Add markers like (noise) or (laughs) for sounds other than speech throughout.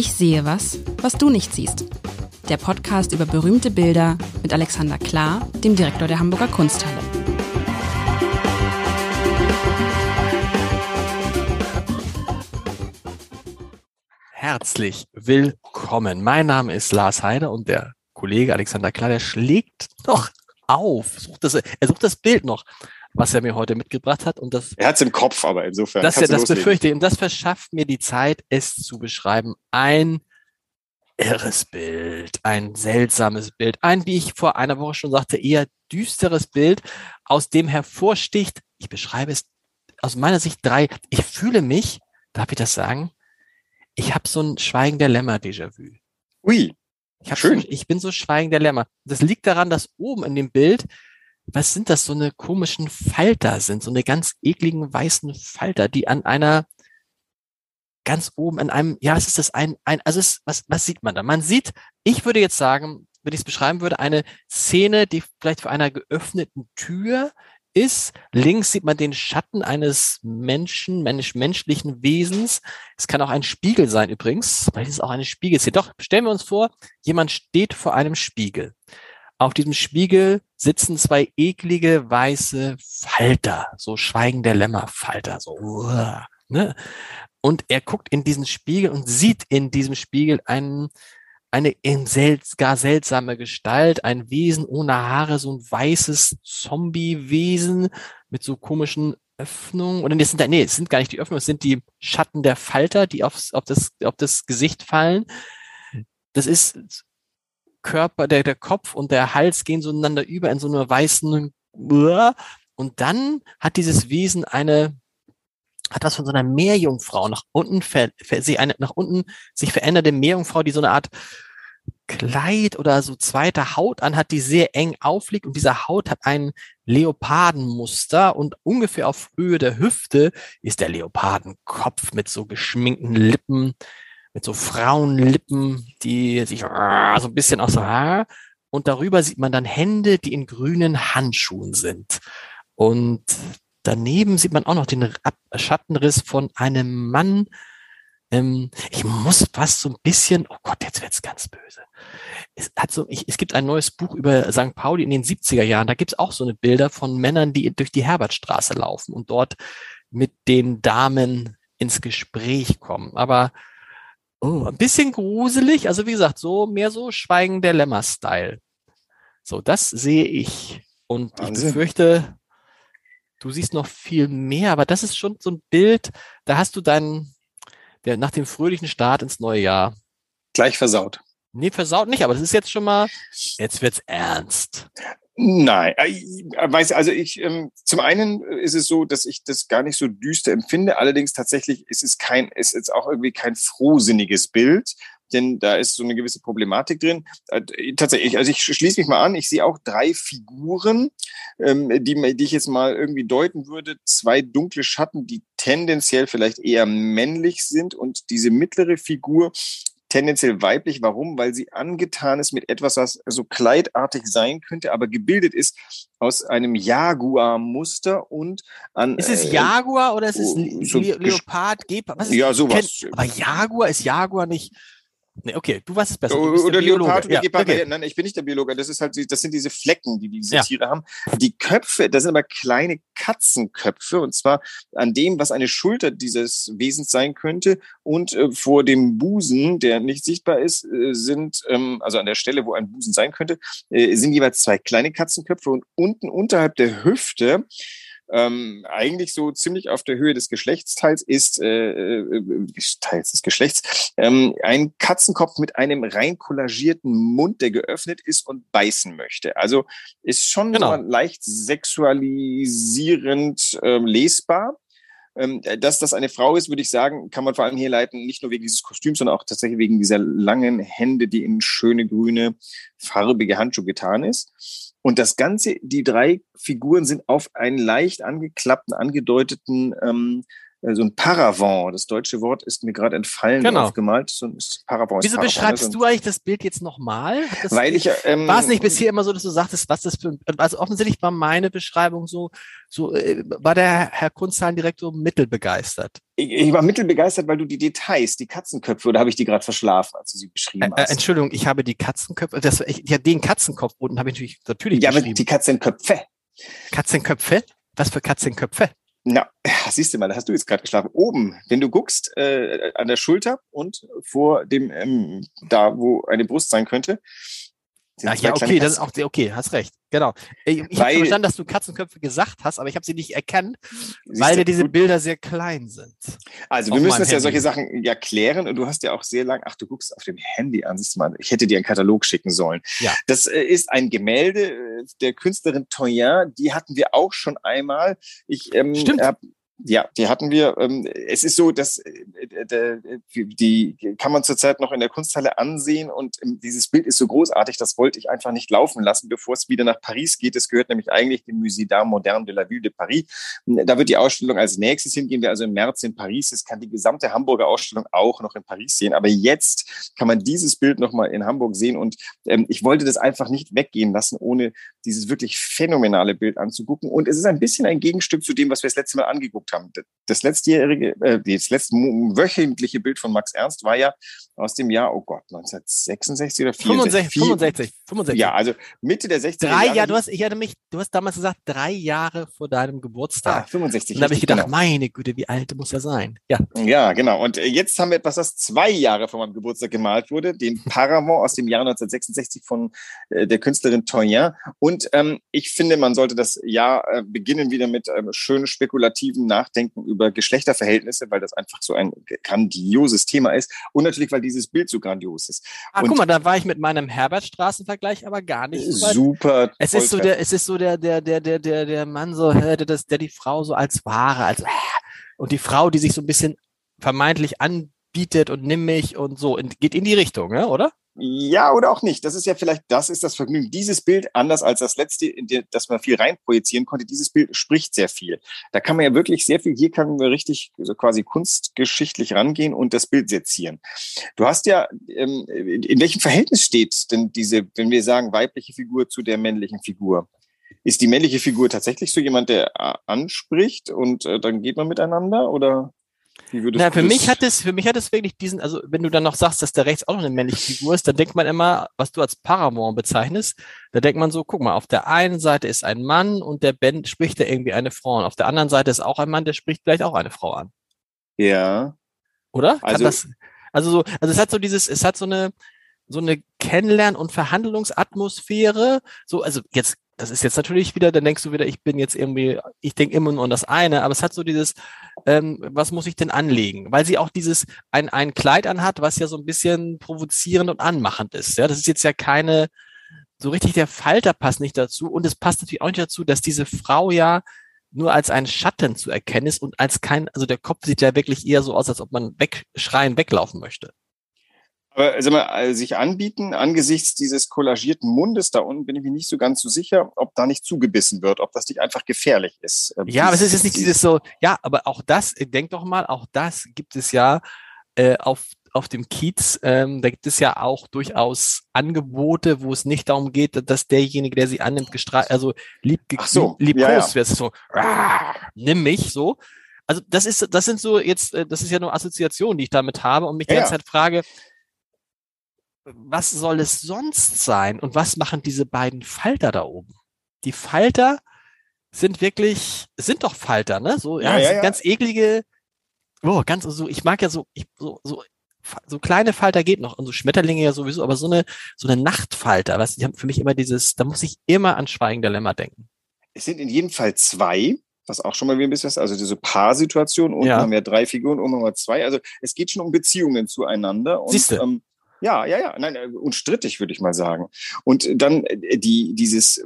Ich sehe was, was du nicht siehst. Der Podcast über berühmte Bilder mit Alexander Klar, dem Direktor der Hamburger Kunsthalle. Herzlich willkommen. Mein Name ist Lars Heide und der Kollege Alexander Klar, der schlägt noch auf. Sucht das, er sucht das Bild noch was er mir heute mitgebracht hat. Und das, er hat es im Kopf, aber insofern. Das, ja, das befürchte ich. Und das verschafft mir die Zeit, es zu beschreiben. Ein irres Bild, ein seltsames Bild, ein, wie ich vor einer Woche schon sagte, eher düsteres Bild, aus dem hervorsticht, ich beschreibe es aus meiner Sicht drei, ich fühle mich, darf ich das sagen, ich habe so ein Schweigen der Lämmer-Déjà-vu. Ui, ich, Schön. So, ich bin so Schweigen der Lämmer. Das liegt daran, dass oben in dem Bild was sind das, so eine komischen Falter sind, so eine ganz ekligen weißen Falter, die an einer ganz oben an einem, ja, es ist das ein, ein, also es, was, was sieht man da? Man sieht, ich würde jetzt sagen, wenn ich es beschreiben würde, eine Szene, die vielleicht vor einer geöffneten Tür ist. Links sieht man den Schatten eines Menschen, mensch, menschlichen Wesens. Es kann auch ein Spiegel sein übrigens. Vielleicht ist es auch eine Spiegelszene. Doch, stellen wir uns vor, jemand steht vor einem Spiegel. Auf diesem Spiegel sitzen zwei eklige weiße Falter, so Schweigen der Lämmerfalter, so, uh, ne? Und er guckt in diesen Spiegel und sieht in diesem Spiegel einen, eine sel gar seltsame Gestalt, ein Wesen ohne Haare, so ein weißes Zombie-Wesen mit so komischen Öffnungen. Oder es sind, nee, es sind gar nicht die Öffnungen, es sind die Schatten der Falter, die aufs, auf, das, auf das Gesicht fallen. Das ist Körper, der, der Kopf und der Hals gehen so ineinander über in so einer weißen und dann hat dieses Wesen eine hat was von so einer Meerjungfrau nach unten ver, sie eine nach unten sich veränderte Meerjungfrau, die so eine Art Kleid oder so zweite Haut an hat, die sehr eng aufliegt. Und diese Haut hat ein Leopardenmuster. Und ungefähr auf Höhe der Hüfte ist der Leopardenkopf mit so geschminkten Lippen mit so Frauenlippen, die sich ah, so ein bisschen aus so Haar und darüber sieht man dann Hände, die in grünen Handschuhen sind. Und daneben sieht man auch noch den Schattenriss von einem Mann. Ähm, ich muss fast so ein bisschen, oh Gott, jetzt wird's ganz böse. Es, hat so, ich, es gibt ein neues Buch über St. Pauli in den 70er Jahren. Da gibt's auch so eine Bilder von Männern, die durch die Herbertstraße laufen und dort mit den Damen ins Gespräch kommen. Aber Oh, ein bisschen gruselig. Also wie gesagt, so mehr so Schweigen der Lämmer-Style. So, das sehe ich. Und Wahnsinn. ich befürchte, du siehst noch viel mehr, aber das ist schon so ein Bild, da hast du dann der, nach dem fröhlichen Start ins neue Jahr. Gleich versaut. Nee, versaut nicht, aber das ist jetzt schon mal, jetzt wird's ernst. Nein, äh, weiß also ich ähm, zum einen ist es so, dass ich das gar nicht so düster empfinde. Allerdings tatsächlich ist es kein, ist jetzt auch irgendwie kein frohsinniges Bild, denn da ist so eine gewisse Problematik drin. Äh, tatsächlich, also ich schließe mich mal an. Ich sehe auch drei Figuren, ähm, die, die ich jetzt mal irgendwie deuten würde. Zwei dunkle Schatten, die tendenziell vielleicht eher männlich sind und diese mittlere Figur tendenziell weiblich. Warum? Weil sie angetan ist mit etwas, was so kleidartig sein könnte, aber gebildet ist aus einem Jaguar-Muster und an. Ist es äh, Jaguar oder ist es so Leopard, Gepard? Was ist ja, sowas. Aber Jaguar ist Jaguar nicht Nee, okay, du weißt es besser. Oder Leopard oder ja, Gepard. Okay. Nein, ich bin nicht der Biologe. Das ist halt, das sind diese Flecken, die diese ja. Tiere haben. Die Köpfe, das sind aber kleine Katzenköpfe und zwar an dem, was eine Schulter dieses Wesens sein könnte und äh, vor dem Busen, der nicht sichtbar ist, äh, sind, ähm, also an der Stelle, wo ein Busen sein könnte, äh, sind jeweils zwei kleine Katzenköpfe und unten unterhalb der Hüfte ähm, eigentlich so ziemlich auf der Höhe des Geschlechtsteils ist, äh, äh, Teils des Geschlechts, ähm, ein Katzenkopf mit einem rein kollagierten Mund, der geöffnet ist und beißen möchte. Also ist schon genau. so leicht sexualisierend äh, lesbar. Ähm, dass das eine Frau ist, würde ich sagen, kann man vor allem hier leiten, nicht nur wegen dieses Kostüms, sondern auch tatsächlich wegen dieser langen Hände, die in schöne grüne, farbige Handschuhe getan ist. Und das Ganze, die drei Figuren sind auf einen leicht angeklappten, angedeuteten ähm, äh, so ein Paravent. Das deutsche Wort ist mir gerade entfallen, genau. aufgemalt. So ein Paravent Wieso Paravent, beschreibst also, du eigentlich das Bild jetzt nochmal? Weil ich ähm, war es nicht bisher immer so, dass du sagtest, was das für also offensichtlich war meine Beschreibung so, so äh, war der Herr Kunstzahlendirektor mittelbegeistert. Ich, ich war mittelbegeistert, weil du die Details, die Katzenköpfe, oder habe ich die gerade verschlafen, als du sie beschrieben hast? Äh, Entschuldigung, ich habe die Katzenköpfe, das, ich, ja, den Katzenkopf unten habe ich natürlich, natürlich Ja, aber die Katzenköpfe. Katzenköpfe? Was für Katzenköpfe? Na, (laughs) siehst du mal, da hast du jetzt gerade geschlafen. Oben, wenn du guckst, äh, an der Schulter und vor dem, ähm, da wo eine Brust sein könnte, Ach, ja, okay, das ist auch okay, hast recht. Genau. Ich, ich habe verstanden, dass du Katzenköpfe gesagt hast, aber ich habe sie nicht erkannt, weil ja diese Bilder sehr klein sind. Also wir müssen es ja solche Sachen ja klären und du hast ja auch sehr lang, ach, du guckst auf dem Handy an, siehst du mal, ich hätte dir einen Katalog schicken sollen. Ja. Das äh, ist ein Gemälde äh, der Künstlerin Toyin, die hatten wir auch schon einmal. Ich ähm, Stimmt. Ja, die hatten wir. Ähm, es ist so, dass äh, die kann man zurzeit noch in der Kunsthalle ansehen und ähm, dieses Bild ist so großartig, das wollte ich einfach nicht laufen lassen, bevor es wieder nach Paris geht. Es gehört nämlich eigentlich dem Musée d'Art Moderne de la Ville de Paris. Da wird die Ausstellung als nächstes hingehen, wir also im März in Paris. Es kann die gesamte Hamburger Ausstellung auch noch in Paris sehen. Aber jetzt kann man dieses Bild nochmal in Hamburg sehen und ähm, ich wollte das einfach nicht weggehen lassen, ohne dieses wirklich phänomenale Bild anzugucken. Und es ist ein bisschen ein Gegenstück zu dem, was wir das letzte Mal angeguckt haben. Das letztjährige, äh, das letzte wöchentliche Bild von Max Ernst war ja aus dem Jahr, oh Gott, 1966 oder 64? 65, 65. Ja, also Mitte der 60er Drei Jahre. Jahre, du hast, ich hatte mich, du hast damals gesagt, drei Jahre vor deinem Geburtstag. Ah, 65. Und da habe ich gedacht, genau. meine Güte, wie alt muss er sein? Ja. Ja, genau. Und äh, jetzt haben wir etwas, das zwei Jahre vor meinem Geburtstag gemalt wurde, den (laughs) Paravent aus dem Jahr 1966 von äh, der Künstlerin Toyin. Und ähm, ich finde, man sollte das Jahr äh, beginnen wieder mit ähm, schönen spekulativen Nachdenken über Geschlechterverhältnisse, weil das einfach so ein grandioses Thema ist. Und natürlich, weil dieses Bild so grandios ist. Ah, guck mal, da war ich mit meinem Herbertstraßenvergleich aber gar nicht so. Super. Es ist so der, es ist so der, der, der, der, der, der Mann so, der, der, der die Frau so als Ware, als und die Frau, die sich so ein bisschen vermeintlich anbietet und nimm mich und so, geht in die Richtung, ja, oder? Ja, oder auch nicht. Das ist ja vielleicht, das ist das Vergnügen. Dieses Bild, anders als das letzte, in der, dass man viel reinprojizieren konnte, dieses Bild spricht sehr viel. Da kann man ja wirklich sehr viel, hier kann man richtig so quasi kunstgeschichtlich rangehen und das Bild sezieren. Du hast ja, ähm, in welchem Verhältnis steht denn diese, wenn wir sagen, weibliche Figur zu der männlichen Figur? Ist die männliche Figur tatsächlich so jemand, der äh, anspricht und äh, dann geht man miteinander oder? Wie würdest Na, für mich hat es, für mich hat es wirklich diesen, also wenn du dann noch sagst, dass der rechts auch noch eine männliche Figur ist, dann denkt man immer, was du als Paramount bezeichnest, da denkt man so, guck mal, auf der einen Seite ist ein Mann und der Band spricht da irgendwie eine Frau und auf der anderen Seite ist auch ein Mann, der spricht vielleicht auch eine Frau an. Ja. Oder? Kann also, das, also so, also es hat so dieses, es hat so eine, so eine Kennenlern- und Verhandlungsatmosphäre. So, also jetzt das ist jetzt natürlich wieder, dann denkst du wieder, ich bin jetzt irgendwie, ich denke immer nur an das eine, aber es hat so dieses, ähm, was muss ich denn anlegen? Weil sie auch dieses, ein, ein Kleid anhat, was ja so ein bisschen provozierend und anmachend ist. Ja, das ist jetzt ja keine, so richtig der Falter passt nicht dazu und es passt natürlich auch nicht dazu, dass diese Frau ja nur als ein Schatten zu erkennen ist und als kein, also der Kopf sieht ja wirklich eher so aus, als ob man wegschreien, weglaufen möchte. Aber sag mal, äh, sich anbieten, angesichts dieses kollagierten Mundes da unten, bin ich mir nicht so ganz so sicher, ob da nicht zugebissen wird, ob das nicht einfach gefährlich ist. Ähm, ja, aber es ist jetzt nicht dieses so, ja, aber auch das, äh, denk doch mal, auch das gibt es ja äh, auf auf dem Kiez, ähm, da gibt es ja auch durchaus Angebote, wo es nicht darum geht, dass derjenige, der sie annimmt, gestrahlt, also lieb, so, lieb ja, ja. wird, so, rah, nimm mich, so. Also das ist, das sind so jetzt, äh, das ist ja nur Assoziation, die ich damit habe und mich die ja, ganze Zeit frage, was soll es sonst sein? Und was machen diese beiden Falter da oben? Die Falter sind wirklich, sind doch Falter, ne? So, ja, ja, ja, ja. ganz eklige, oh, ganz so, ich mag ja so, ich, so, so, so kleine Falter geht noch und so Schmetterlinge ja sowieso, aber so eine, so eine Nachtfalter, was, die haben für mich immer dieses, da muss ich immer an Schweigen der Lämmer denken. Es sind in jedem Fall zwei, was auch schon mal wie ein bisschen ist, also diese Paarsituation, unten ja. haben wir drei Figuren, oben haben wir zwei, also es geht schon um Beziehungen zueinander und, Siehste. Ähm, ja, ja, ja, nein, äh, unstrittig würde ich mal sagen. Und dann äh, die, dieses,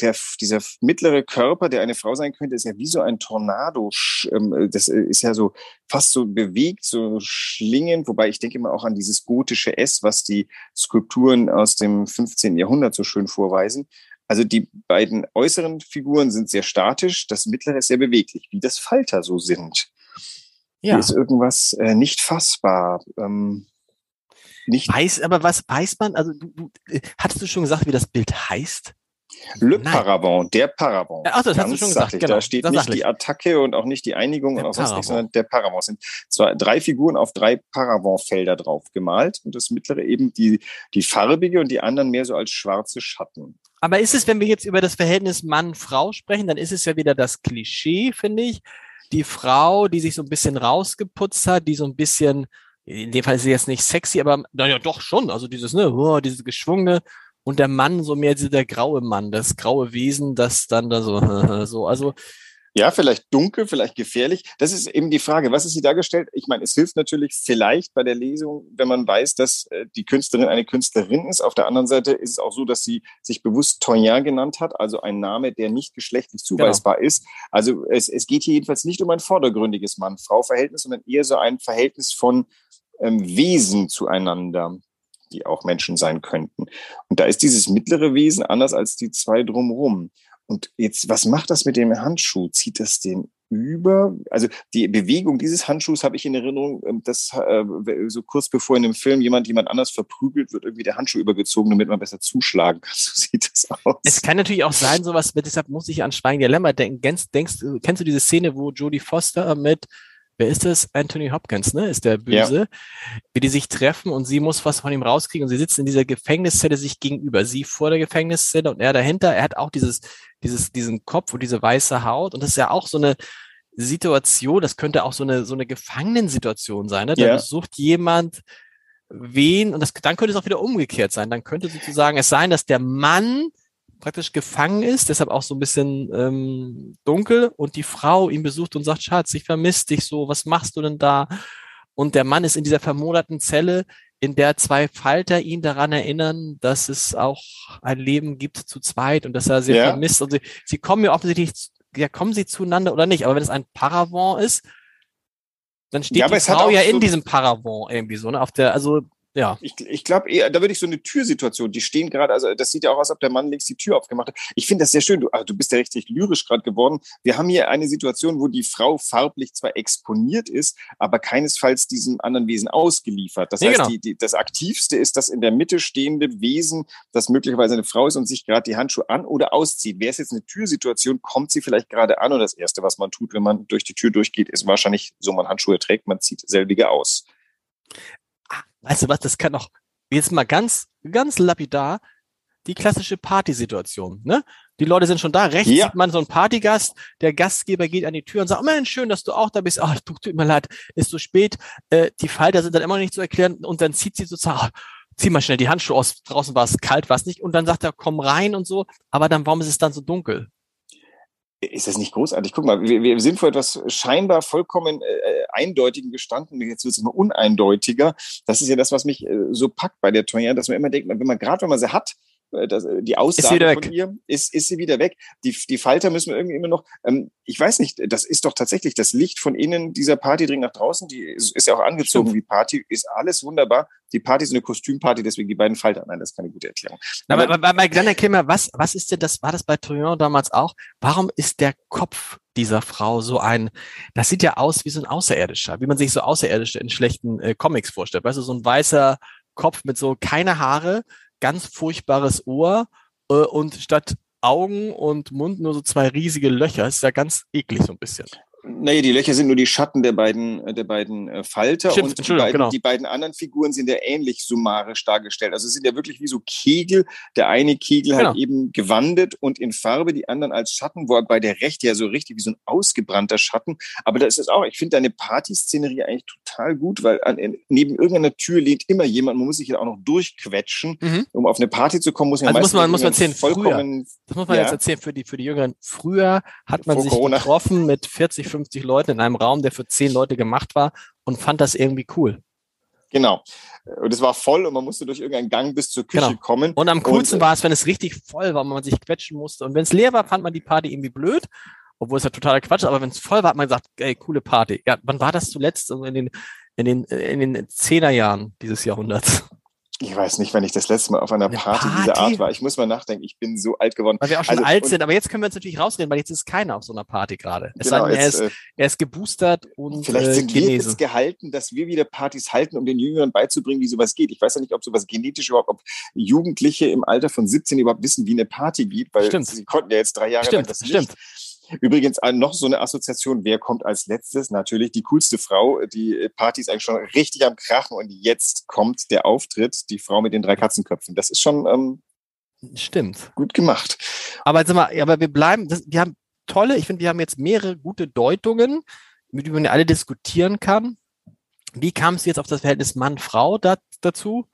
der, dieser mittlere Körper, der eine Frau sein könnte, ist ja wie so ein Tornado. Ähm, das äh, ist ja so fast so bewegt, so schlingend, wobei ich denke immer auch an dieses gotische S, was die Skulpturen aus dem 15. Jahrhundert so schön vorweisen. Also die beiden äußeren Figuren sind sehr statisch, das mittlere ist sehr beweglich, wie das Falter so sind. Ja. Hier ist irgendwas äh, nicht fassbar. Ähm, nicht weiß, aber was weiß man? Also du, du, äh, hattest du schon gesagt, wie das Bild heißt? Le Nein. Paravent, der Paravent. Ach, das hast du schon gesagt. Genau. Da steht nicht die Attacke und auch nicht die Einigung der und auch sonst nichts, sondern der Paravent. Es sind zwar drei Figuren auf drei Paravent-Felder drauf gemalt und das mittlere eben die, die farbige und die anderen mehr so als schwarze Schatten. Aber ist es, wenn wir jetzt über das Verhältnis Mann-Frau sprechen, dann ist es ja wieder das Klischee, finde ich. Die Frau, die sich so ein bisschen rausgeputzt hat, die so ein bisschen, in dem Fall ist sie jetzt nicht sexy, aber naja, doch schon. Also dieses, ne, oh, dieses geschwungene, und der Mann so mehr der graue Mann, das graue Wesen, das dann da so, (laughs) so, also. Ja, vielleicht dunkel, vielleicht gefährlich. Das ist eben die Frage, was ist sie dargestellt? Ich meine, es hilft natürlich vielleicht bei der Lesung, wenn man weiß, dass äh, die Künstlerin eine Künstlerin ist. Auf der anderen Seite ist es auch so, dass sie sich bewusst Toyin genannt hat, also ein Name, der nicht geschlechtlich genau. zuweisbar genau. ist. Also es, es geht hier jedenfalls nicht um ein vordergründiges Mann-Frau-Verhältnis, sondern eher so ein Verhältnis von ähm, Wesen zueinander die auch Menschen sein könnten. Und da ist dieses mittlere Wesen anders als die zwei drumherum. Und jetzt, was macht das mit dem Handschuh? Zieht das den über? Also die Bewegung dieses Handschuhs habe ich in Erinnerung, ähm, dass äh, so kurz bevor in dem Film jemand jemand anders verprügelt wird, irgendwie der Handschuh übergezogen, damit man besser zuschlagen kann. (laughs) So sieht das aus. Es kann natürlich auch sein, sowas, deshalb muss ich an Schweigen der Lämmer denken. Denkst, denkst, kennst du diese Szene, wo Jodie Foster mit wer ist das? Anthony Hopkins, ne? Ist der Böse. Ja. Wie die sich treffen und sie muss was von ihm rauskriegen und sie sitzen in dieser Gefängniszelle sich gegenüber. Sie vor der Gefängniszelle und er dahinter. Er hat auch dieses, dieses, diesen Kopf und diese weiße Haut und das ist ja auch so eine Situation, das könnte auch so eine, so eine Gefangenensituation sein, ne? Da ja. sucht jemand wen und das, dann könnte es auch wieder umgekehrt sein. Dann könnte sozusagen es sein, dass der Mann praktisch gefangen ist, deshalb auch so ein bisschen ähm, dunkel und die Frau ihn besucht und sagt, Schatz, ich vermisse dich so, was machst du denn da? Und der Mann ist in dieser vermoderten Zelle, in der zwei Falter ihn daran erinnern, dass es auch ein Leben gibt zu zweit und dass er sie ja. vermisst. Und sie, sie kommen ja offensichtlich, ja, kommen sie zueinander oder nicht? Aber wenn es ein Paravent ist, dann steht ja, die Frau ja in diesem Paravent irgendwie so, ne? Auf der, also ja. Ich, ich glaube eher, da würde ich so eine Türsituation, die stehen gerade, also das sieht ja auch aus, ob der Mann links die Tür aufgemacht hat. Ich finde das sehr schön. Du, also du bist ja richtig lyrisch gerade geworden. Wir haben hier eine Situation, wo die Frau farblich zwar exponiert ist, aber keinesfalls diesem anderen Wesen ausgeliefert. Das ja, heißt, genau. die, die, das Aktivste ist das in der Mitte stehende Wesen, das möglicherweise eine Frau ist und sich gerade die Handschuhe an- oder auszieht. Wäre es jetzt eine Türsituation, kommt sie vielleicht gerade an und das Erste, was man tut, wenn man durch die Tür durchgeht, ist wahrscheinlich so, man Handschuhe trägt, man zieht selbige aus weißt du was, das kann auch jetzt mal ganz, ganz lapidar die klassische Partysituation. Ne? Die Leute sind schon da. Rechts ja. sieht man so einen Partygast. Der Gastgeber geht an die Tür und sagt, oh Mensch, schön, dass du auch da bist. Ach, tut, tut mir leid, ist so spät. Äh, die Falter sind dann immer noch nicht zu erklären. Und dann zieht sie sozusagen, oh, zieh mal schnell die Handschuhe aus. Draußen war es kalt, war es nicht. Und dann sagt er, komm rein und so. Aber dann, warum ist es dann so dunkel? Ist das nicht großartig? Guck mal, wir, wir sind vor etwas scheinbar vollkommen äh, Eindeutigen gestanden. Jetzt wird es immer uneindeutiger. Das ist ja das, was mich äh, so packt bei der Toya, dass man immer denkt, wenn man gerade, wenn man sie hat, das, äh, die Aussage von ihr ist, ist sie wieder weg. Die, die Falter müssen wir irgendwie immer noch, ähm, ich weiß nicht, das ist doch tatsächlich das Licht von innen dieser Party dringt nach draußen, die ist, ist ja auch angezogen Stimmt. wie Party, ist alles wunderbar. Die Party ist eine Kostümparty, deswegen die beiden Falter. Nein, das ist keine gute Erklärung. Aber, aber, aber, aber dann erklär mal, was, was ist denn das, war das bei Troyon damals auch? Warum ist der Kopf dieser Frau so ein, das sieht ja aus wie so ein Außerirdischer, wie man sich so Außerirdische in schlechten äh, Comics vorstellt. Weißt du, so ein weißer Kopf mit so keine Haare, ganz furchtbares Ohr äh, und statt Augen und Mund nur so zwei riesige Löcher. Das ist ja ganz eklig so ein bisschen. Nee, die Löcher sind nur die Schatten der beiden, äh, der beiden äh, Falter Stimmt, und die beiden, genau. die beiden anderen Figuren sind ja ähnlich summarisch dargestellt. Also es sind ja wirklich wie so Kegel. Der eine Kegel genau. halt eben gewandet und in Farbe, die anderen als Schatten, wobei der rechte ja so richtig wie so ein ausgebrannter Schatten. Aber das ist auch, ich finde deine Partyszenerie eigentlich total gut, weil an, neben irgendeiner Tür lehnt immer jemand, man muss sich ja auch noch durchquetschen. Mhm. Um auf eine Party zu kommen, muss man also muss man, muss man erzählen, vollkommen, früher, das muss man ja. jetzt erzählen für die, für die Jüngeren. Früher hat man sich Corona. getroffen mit 40, 50 Leuten in einem Raum, der für 10 Leute gemacht war und fand das irgendwie cool. Genau. Und es war voll und man musste durch irgendeinen Gang bis zur Küche genau. kommen. Und am coolsten und, war es, wenn es richtig voll war und man sich quetschen musste. Und wenn es leer war, fand man die Party irgendwie blöd, obwohl es ja totaler Quatsch ist. Aber wenn es voll war, hat man gesagt, ey, coole Party. Ja, wann war das zuletzt? Also in den, in den, in den Zehnerjahren dieses Jahrhunderts. Ich weiß nicht, wenn ich das letzte Mal auf einer Party, Party, dieser Art war. Ich muss mal nachdenken. Ich bin so alt geworden. Weil wir auch schon also, alt sind. Aber jetzt können wir uns natürlich rausreden, weil jetzt ist keiner auf so einer Party gerade. Es genau, sei denn, er, ist, äh, er ist geboostert und Vielleicht äh, sind Chinesen. wir jetzt gehalten, dass wir wieder Partys halten, um den Jüngeren beizubringen, wie sowas geht. Ich weiß ja nicht, ob sowas genetisch überhaupt, ob Jugendliche im Alter von 17 überhaupt wissen, wie eine Party geht, weil stimmt. sie konnten ja jetzt drei Jahre stimmt, lang das stimmt. nicht. Übrigens äh, noch so eine Assoziation, wer kommt als letztes? Natürlich die coolste Frau. Die Party ist eigentlich schon richtig am Krachen und jetzt kommt der Auftritt, die Frau mit den drei Katzenköpfen. Das ist schon ähm, Stimmt. gut gemacht. Aber, sag mal, aber wir bleiben, das, wir haben tolle, ich finde, wir haben jetzt mehrere gute Deutungen, mit denen man alle diskutieren kann. Wie kam es jetzt auf das Verhältnis Mann-Frau da, dazu?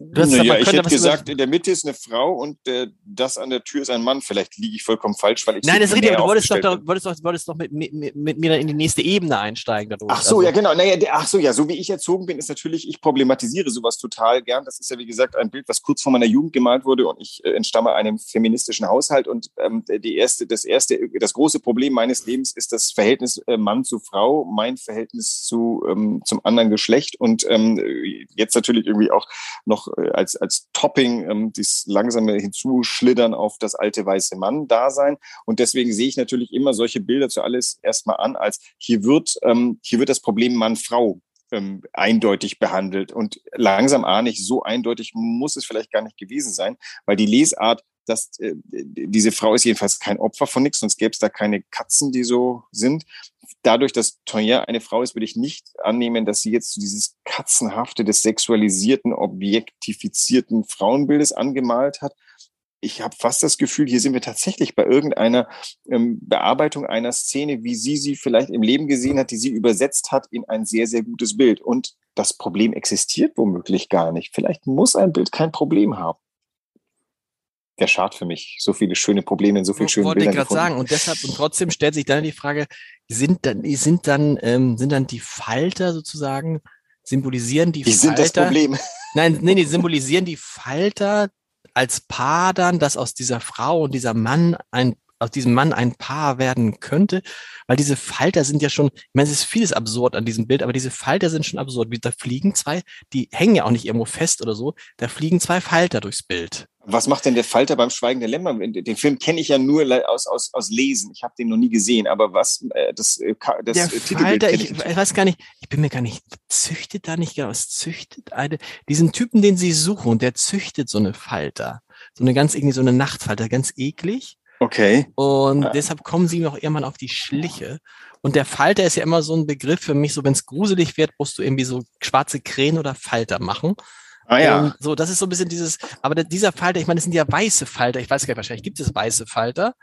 Naja, ich hätte gesagt, in der Mitte ist eine Frau und äh, das an der Tür ist ein Mann. Vielleicht liege ich vollkommen falsch, weil ich. Nein, das richtig, aber du wolltest doch, wolltest doch, wolltest doch mit, mit, mit mir dann in die nächste Ebene einsteigen. Dadurch. Ach so, also. ja, genau. Naja, ach so, ja, so wie ich erzogen bin, ist natürlich, ich problematisiere sowas total gern. Das ist ja, wie gesagt, ein Bild, was kurz vor meiner Jugend gemalt wurde und ich äh, entstamme einem feministischen Haushalt und ähm, die erste, das erste, das große Problem meines Lebens ist das Verhältnis äh, Mann zu Frau, mein Verhältnis zu, ähm, zum anderen Geschlecht und ähm, jetzt natürlich irgendwie auch noch als, als Topping ähm, dieses langsame Hinzuschlittern auf das alte weiße Mann-Dasein. Und deswegen sehe ich natürlich immer solche Bilder zuallererst erstmal an, als hier wird, ähm, hier wird das Problem Mann-Frau ähm, eindeutig behandelt. Und langsam ahne ich, so eindeutig muss es vielleicht gar nicht gewesen sein, weil die Lesart dass äh, diese Frau ist jedenfalls kein Opfer von nichts, sonst gäbe es da keine Katzen, die so sind. Dadurch, dass Tonya eine Frau ist, würde ich nicht annehmen, dass sie jetzt dieses Katzenhafte des sexualisierten, objektifizierten Frauenbildes angemalt hat. Ich habe fast das Gefühl, hier sind wir tatsächlich bei irgendeiner ähm, Bearbeitung einer Szene, wie sie sie vielleicht im Leben gesehen hat, die sie übersetzt hat in ein sehr, sehr gutes Bild. Und das Problem existiert womöglich gar nicht. Vielleicht muss ein Bild kein Problem haben der Schad für mich. So viele schöne Probleme in so vielen schönen Wollte Bildern. Wollte ich gerade sagen. Und deshalb, und trotzdem stellt sich dann die Frage, sind dann, sind dann, ähm, sind dann die Falter sozusagen, symbolisieren die, die Falter. Die sind das Problem. Nein, nee, die symbolisieren die Falter als Paar dann, dass aus dieser Frau und dieser Mann ein aus diesem Mann ein Paar werden könnte, weil diese Falter sind ja schon, ich meine, es ist vieles absurd an diesem Bild, aber diese Falter sind schon absurd. Da fliegen zwei, die hängen ja auch nicht irgendwo fest oder so, da fliegen zwei Falter durchs Bild. Was macht denn der Falter beim Schweigen der Lämmer? Den Film kenne ich ja nur aus, aus, aus Lesen. Ich habe den noch nie gesehen. Aber was äh, das, äh, das der Falter, ich, ich, weiß gar nicht, ich bin mir gar nicht, züchtet da nicht genau, es züchtet eine, diesen Typen, den sie suchen, der züchtet so eine Falter. So eine ganz irgendwie so eine Nachtfalter, ganz eklig. Okay. Und ja. deshalb kommen sie noch irgendwann auf die Schliche. Und der Falter ist ja immer so ein Begriff für mich, so wenn es gruselig wird, musst du irgendwie so schwarze Krähen oder Falter machen. Ah ja. Und so, das ist so ein bisschen dieses, aber dieser Falter, ich meine, das sind ja weiße Falter. Ich weiß gar nicht, wahrscheinlich gibt es weiße Falter.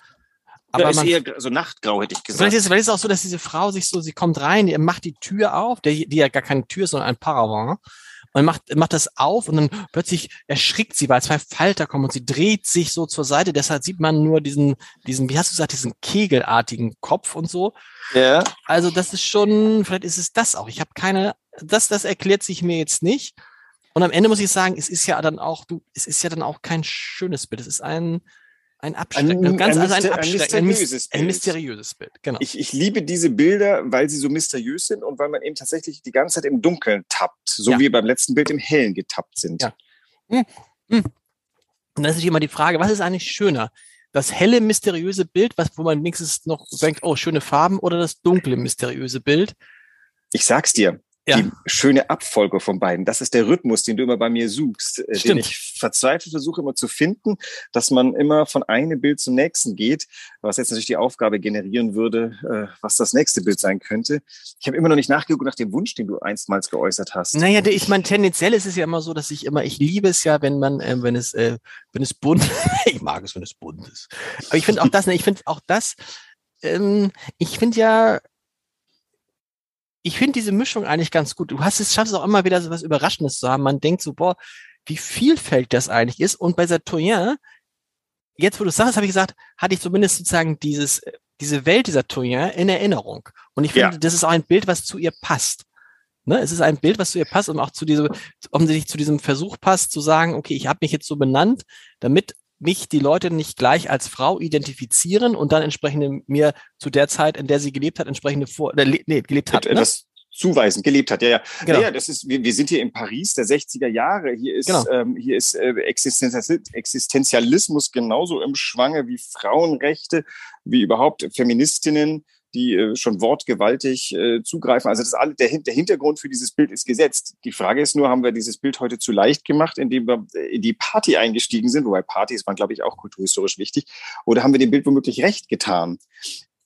Aber ja, ist man, eher so Nachtgrau, hätte ich gesagt. Vielleicht ist, vielleicht ist es auch so, dass diese Frau sich so, sie kommt rein, die macht die Tür auf, der, die ja gar keine Tür ist, sondern ein Paravent und macht, macht das auf und dann plötzlich erschrickt sie, weil zwei Falter kommen und sie dreht sich so zur Seite. Deshalb sieht man nur diesen, diesen, wie hast du gesagt, diesen kegelartigen Kopf und so. Ja. Also das ist schon, vielleicht ist es das auch. Ich habe keine, das, das erklärt sich mir jetzt nicht. Und am Ende muss ich sagen, es ist ja dann auch, du, es ist ja dann auch kein schönes Bild. Es ist ein, ein Abstecken, ein, ganz, ein, also ein, ein mysteriöses, ein, mysteriöses Bild. Genau. Ich, ich liebe diese Bilder, weil sie so mysteriös sind und weil man eben tatsächlich die ganze Zeit im Dunkeln tappt, so ja. wie beim letzten Bild im Hellen getappt sind. Ja. Hm. Hm. Und das ist immer die Frage, was ist eigentlich schöner? Das helle, mysteriöse Bild, was, wo man wenigstens noch denkt, oh, schöne Farben, oder das dunkle, mysteriöse Bild? Ich sag's dir, ja. die schöne Abfolge von beiden. Das ist der Rhythmus, den du immer bei mir suchst, äh, Stimmt. den ich verzweifelt versuche immer zu finden, dass man immer von einem Bild zum nächsten geht, was jetzt natürlich die Aufgabe generieren würde, äh, was das nächste Bild sein könnte. Ich habe immer noch nicht nachgeguckt nach dem Wunsch, den du einstmals geäußert hast. Naja, ich meine, tendenziell ist es ja immer so, dass ich immer, ich liebe es ja, wenn man, äh, wenn es, äh, wenn es bunt, (laughs) ich mag es, wenn es bunt ist. Aber ich finde auch das, ne, ich finde auch das, ähm, ich finde ja, ich finde diese Mischung eigentlich ganz gut. Du hast es, schaffst es auch immer wieder so was Überraschendes zu haben. Man denkt so, boah, wie vielfältig das eigentlich ist. Und bei Satoyen, jetzt wo du sagst, habe ich gesagt, hatte ich zumindest sozusagen dieses, diese Welt dieser Toyen in Erinnerung. Und ich finde, ja. das ist auch ein Bild, was zu ihr passt. Ne? Es ist ein Bild, was zu ihr passt und auch zu diesem, um sich zu diesem Versuch passt, zu sagen, okay, ich habe mich jetzt so benannt, damit mich die Leute nicht gleich als Frau identifizieren und dann entsprechende mir zu der Zeit, in der sie gelebt hat, entsprechende vor, äh, nee, gelebt hat. Ne? Etwas zuweisen, gelebt hat. Ja, ja. Genau. Ja, das ist, wir, wir sind hier in Paris der 60er Jahre. Hier ist, genau. ähm, hier ist äh, Existenzialismus genauso im Schwange wie Frauenrechte, wie überhaupt Feministinnen die äh, schon wortgewaltig äh, zugreifen. Also das alle, der, der Hintergrund für dieses Bild ist gesetzt. Die Frage ist nur, haben wir dieses Bild heute zu leicht gemacht, indem wir in die Party eingestiegen sind, wobei Partys waren, glaube ich, auch kulturhistorisch wichtig, oder haben wir dem Bild womöglich recht getan?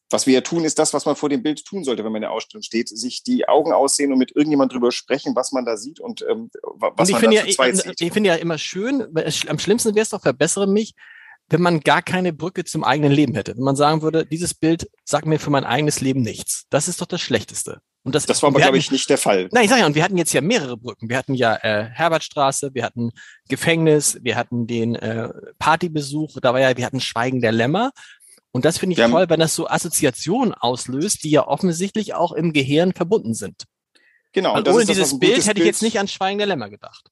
Was wir ja tun, ist das, was man vor dem Bild tun sollte, wenn man in der Ausstellung steht, sich die Augen aussehen und mit irgendjemand drüber sprechen, was man da sieht und ähm, was und man da ja, sieht. Ich finde ja immer schön, am schlimmsten wäre es doch, verbessere mich, wenn man gar keine Brücke zum eigenen Leben hätte. Wenn man sagen würde, dieses Bild sagt mir für mein eigenes Leben nichts. Das ist doch das Schlechteste. Und das, das war aber, glaube ich, nicht der Fall. Nein, ich sage ja, und wir hatten jetzt ja mehrere Brücken. Wir hatten ja äh, Herbertstraße, wir hatten Gefängnis, wir hatten den äh, Partybesuch, da war ja, wir hatten Schweigen der Lämmer. Und das finde ich wir toll, wenn das so Assoziationen auslöst, die ja offensichtlich auch im Gehirn verbunden sind. Genau. Und ohne dieses Bild hätte ich jetzt nicht an Schweigen der Lämmer gedacht.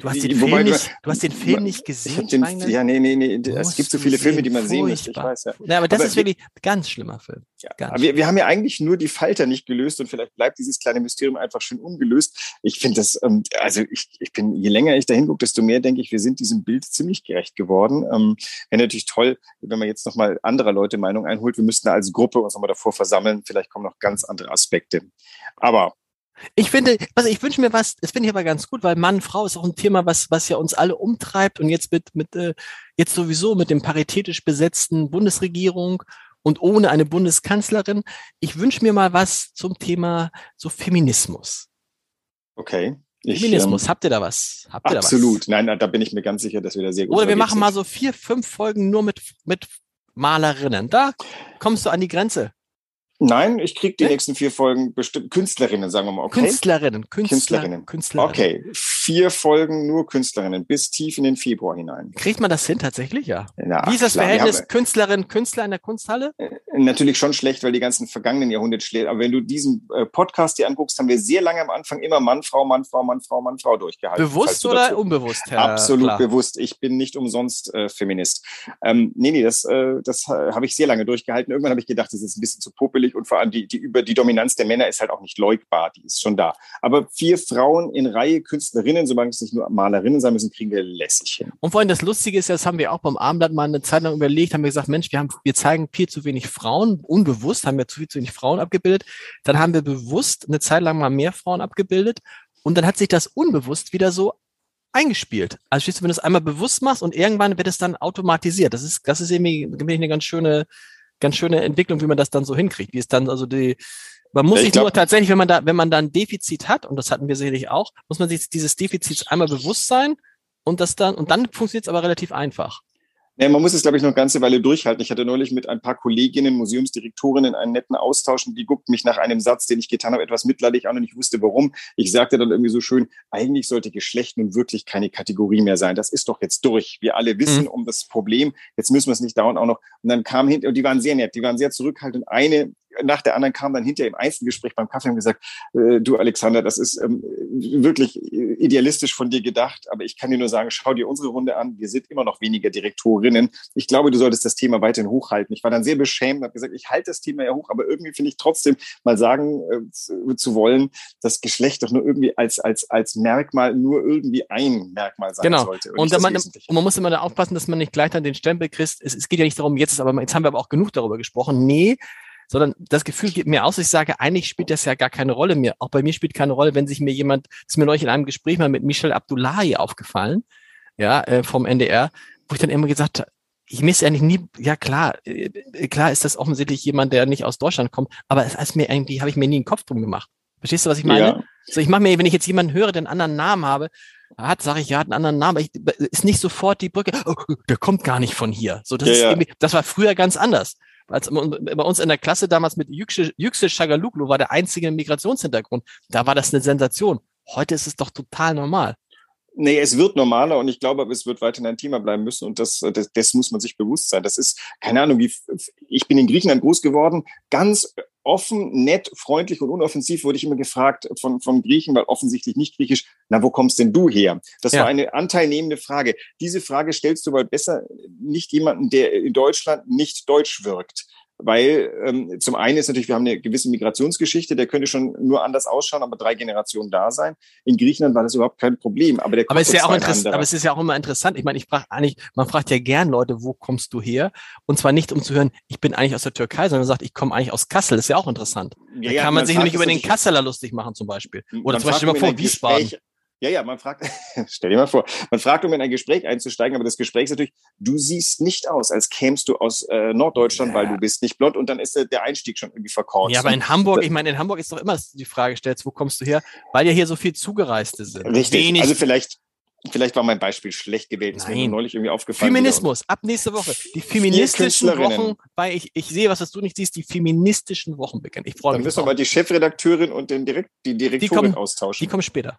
Du hast den, Film, nicht, du hast den Film nicht gesehen? Den, ja, nee, nee, nee. Es gibt so viele Filme, die man sehen muss. Ich weiß, ja. ja aber das aber ist wirklich ein ganz schlimmer Film. Ja, aber wir, wir haben ja eigentlich nur die Falter nicht gelöst und vielleicht bleibt dieses kleine Mysterium einfach schön ungelöst. Ich finde das, ähm, also ich, ich bin, je länger ich da hingucke, desto mehr denke ich, wir sind diesem Bild ziemlich gerecht geworden. Ähm, Wäre natürlich toll, wenn man jetzt nochmal anderer Leute Meinung einholt. Wir müssten da als Gruppe uns nochmal davor versammeln. Vielleicht kommen noch ganz andere Aspekte. Aber ich finde, also ich wünsche mir was, das finde ich aber ganz gut, weil Mann, Frau ist auch ein Thema, was, was ja uns alle umtreibt und jetzt mit, mit, äh, jetzt sowieso mit dem paritätisch besetzten Bundesregierung und ohne eine Bundeskanzlerin. Ich wünsche mir mal was zum Thema so Feminismus. Okay. Ich, Feminismus, ähm, habt ihr da was? Habt ihr absolut. Da was? Nein, da bin ich mir ganz sicher, dass wir da sehr gut Oder wir machen sind. mal so vier, fünf Folgen nur mit, mit Malerinnen. Da kommst du an die Grenze. Nein, ich kriege die nächsten vier Folgen bestimmt Künstlerinnen, sagen wir mal. Okay? Künstlerinnen, Künstler, Künstlerinnen. Künstlerinnen. Okay, vier Folgen nur Künstlerinnen bis tief in den Februar hinein. Kriegt man das hin tatsächlich? Ja. Na, Wie ist das klar, Verhältnis Künstlerin, Künstler in der Kunsthalle? Äh, natürlich schon schlecht, weil die ganzen vergangenen Jahrhunderte schlägt. Aber wenn du diesen äh, Podcast dir anguckst, haben wir sehr lange am Anfang immer Mann, Frau, Mann, Frau, Mann, Frau, Mann, Frau durchgehalten. Bewusst oder dazu. unbewusst, Herr Absolut klar. bewusst. Ich bin nicht umsonst äh, Feminist. Ähm, nee, nee, das, äh, das habe ich sehr lange durchgehalten. Irgendwann habe ich gedacht, das ist ein bisschen zu popelig und vor allem die, die über die Dominanz der Männer ist halt auch nicht leugbar, die ist schon da. Aber vier Frauen in Reihe Künstlerinnen, solange es nicht nur Malerinnen sein müssen, kriegen wir lässig hin. Und vor allem das Lustige ist, das haben wir auch beim Abendblatt mal eine Zeit lang überlegt, haben wir gesagt, Mensch, wir haben, wir zeigen viel zu wenig Frauen, unbewusst haben wir zu viel zu wenig Frauen abgebildet. Dann haben wir bewusst eine Zeit lang mal mehr Frauen abgebildet. Und dann hat sich das unbewusst wieder so eingespielt. Also wenn du es einmal bewusst machst und irgendwann wird es dann automatisiert. Das ist, das ist irgendwie, irgendwie eine ganz schöne, ganz schöne Entwicklung, wie man das dann so hinkriegt. Wie es dann also die, man muss ja, sich glaub, nur tatsächlich, wenn man da, wenn man da ein Defizit hat, und das hatten wir sicherlich auch, muss man sich dieses Defizits einmal bewusst sein und das dann, und dann funktioniert es aber relativ einfach. Ja, man muss es, glaube ich, noch eine ganze Weile durchhalten. Ich hatte neulich mit ein paar Kolleginnen, Museumsdirektorinnen einen netten Austausch und die guckten mich nach einem Satz, den ich getan habe, etwas mitleidig an und ich wusste warum. Ich sagte dann irgendwie so schön, eigentlich sollte Geschlecht nun wirklich keine Kategorie mehr sein. Das ist doch jetzt durch. Wir alle wissen mhm. um das Problem. Jetzt müssen wir es nicht dauernd auch noch. Und dann kam hinter, und die waren sehr nett, die waren sehr zurückhaltend. Eine nach der anderen kam dann hinter im Einzelgespräch beim Kaffee und gesagt, äh, du Alexander, das ist ähm, wirklich idealistisch von dir gedacht, aber ich kann dir nur sagen, schau dir unsere Runde an, wir sind immer noch weniger Direktorinnen. Ich glaube, du solltest das Thema weiterhin hochhalten. Ich war dann sehr beschämt und habe gesagt, ich halte das Thema ja hoch, aber irgendwie finde ich trotzdem mal sagen äh, zu, zu, wollen, dass Geschlecht doch nur irgendwie als, als, als Merkmal nur irgendwie ein Merkmal sein genau. sollte. Und, und, man, man muss immer da aufpassen, dass man nicht gleich dann den Stempel kriegt. Es, es geht ja nicht darum, jetzt ist aber, jetzt haben wir aber auch genug darüber gesprochen. Nee, sondern das Gefühl gibt mir aus, ich sage, eigentlich spielt das ja gar keine Rolle mehr. Auch bei mir spielt keine Rolle, wenn sich mir jemand, das ist mir neulich in einem Gespräch mal mit Michel Abdullahi aufgefallen, ja, äh, vom NDR, wo ich dann immer gesagt habe, ich misse eigentlich nie, ja klar, äh, klar ist das offensichtlich jemand, der nicht aus Deutschland kommt, aber es ist mir irgendwie, habe ich mir nie einen Kopf drum gemacht. Verstehst du, was ich meine? Ja. So, ich mache mir, wenn ich jetzt jemanden höre, der einen anderen Namen habe, hat, sage ich, ja, hat einen anderen Namen, ich, ist nicht sofort die Brücke, oh, der kommt gar nicht von hier. So, das ja, ist ja. das war früher ganz anders als bei uns in der Klasse damals mit Yüksel Shagaluglu war der einzige Migrationshintergrund. Da war das eine Sensation. Heute ist es doch total normal. Nee, es wird normaler und ich glaube, es wird weiterhin ein Thema bleiben müssen und das, das, das muss man sich bewusst sein. Das ist, keine Ahnung, wie, ich bin in Griechenland groß geworden, ganz offen, nett, freundlich und unoffensiv wurde ich immer gefragt von, von Griechen, weil offensichtlich nicht griechisch, na, wo kommst denn du her? Das ja. war eine anteilnehmende Frage. Diese Frage stellst du weil besser nicht jemanden, der in Deutschland nicht deutsch wirkt. Weil ähm, zum einen ist natürlich, wir haben eine gewisse Migrationsgeschichte, der könnte schon nur anders ausschauen, aber drei Generationen da sein. In Griechenland war das überhaupt kein Problem. Aber, der aber, ist ja auch interessant, aber es ist ja auch immer interessant. Ich meine, ich frage eigentlich, man fragt ja gern Leute, wo kommst du her? Und zwar nicht, um zu hören, ich bin eigentlich aus der Türkei, sondern man sagt, ich komme eigentlich aus Kassel. Das ist ja auch interessant. Ja, da kann man, man sich nämlich über den Kasseler lustig machen zum Beispiel. Oder zum Beispiel mal vor Wiesbaden. Gespräch, ja, ja, man fragt, (laughs) stell dir mal vor, man fragt, um in ein Gespräch einzusteigen, aber das Gespräch ist natürlich, du siehst nicht aus, als kämst du aus äh, Norddeutschland, ja. weil du bist nicht blond und dann ist äh, der Einstieg schon irgendwie verkauft. Ja, aber in Hamburg, (laughs) ich meine, in Hamburg ist doch immer die Frage stellst, wo kommst du her? Weil ja hier so viel Zugereiste sind. Richtig, Wenig also vielleicht, Vielleicht war mein Beispiel schlecht gewählt. Das Nein. mir neulich irgendwie aufgefallen. Feminismus, ab nächste Woche. Die feministischen Wochen, weil ich, ich sehe, was du nicht siehst, die feministischen Wochen beginnen. Ich freue mich. Dann müssen wir mal die Chefredakteurin und den Direkt, die Direktorin die kommen, austauschen. Die kommen später.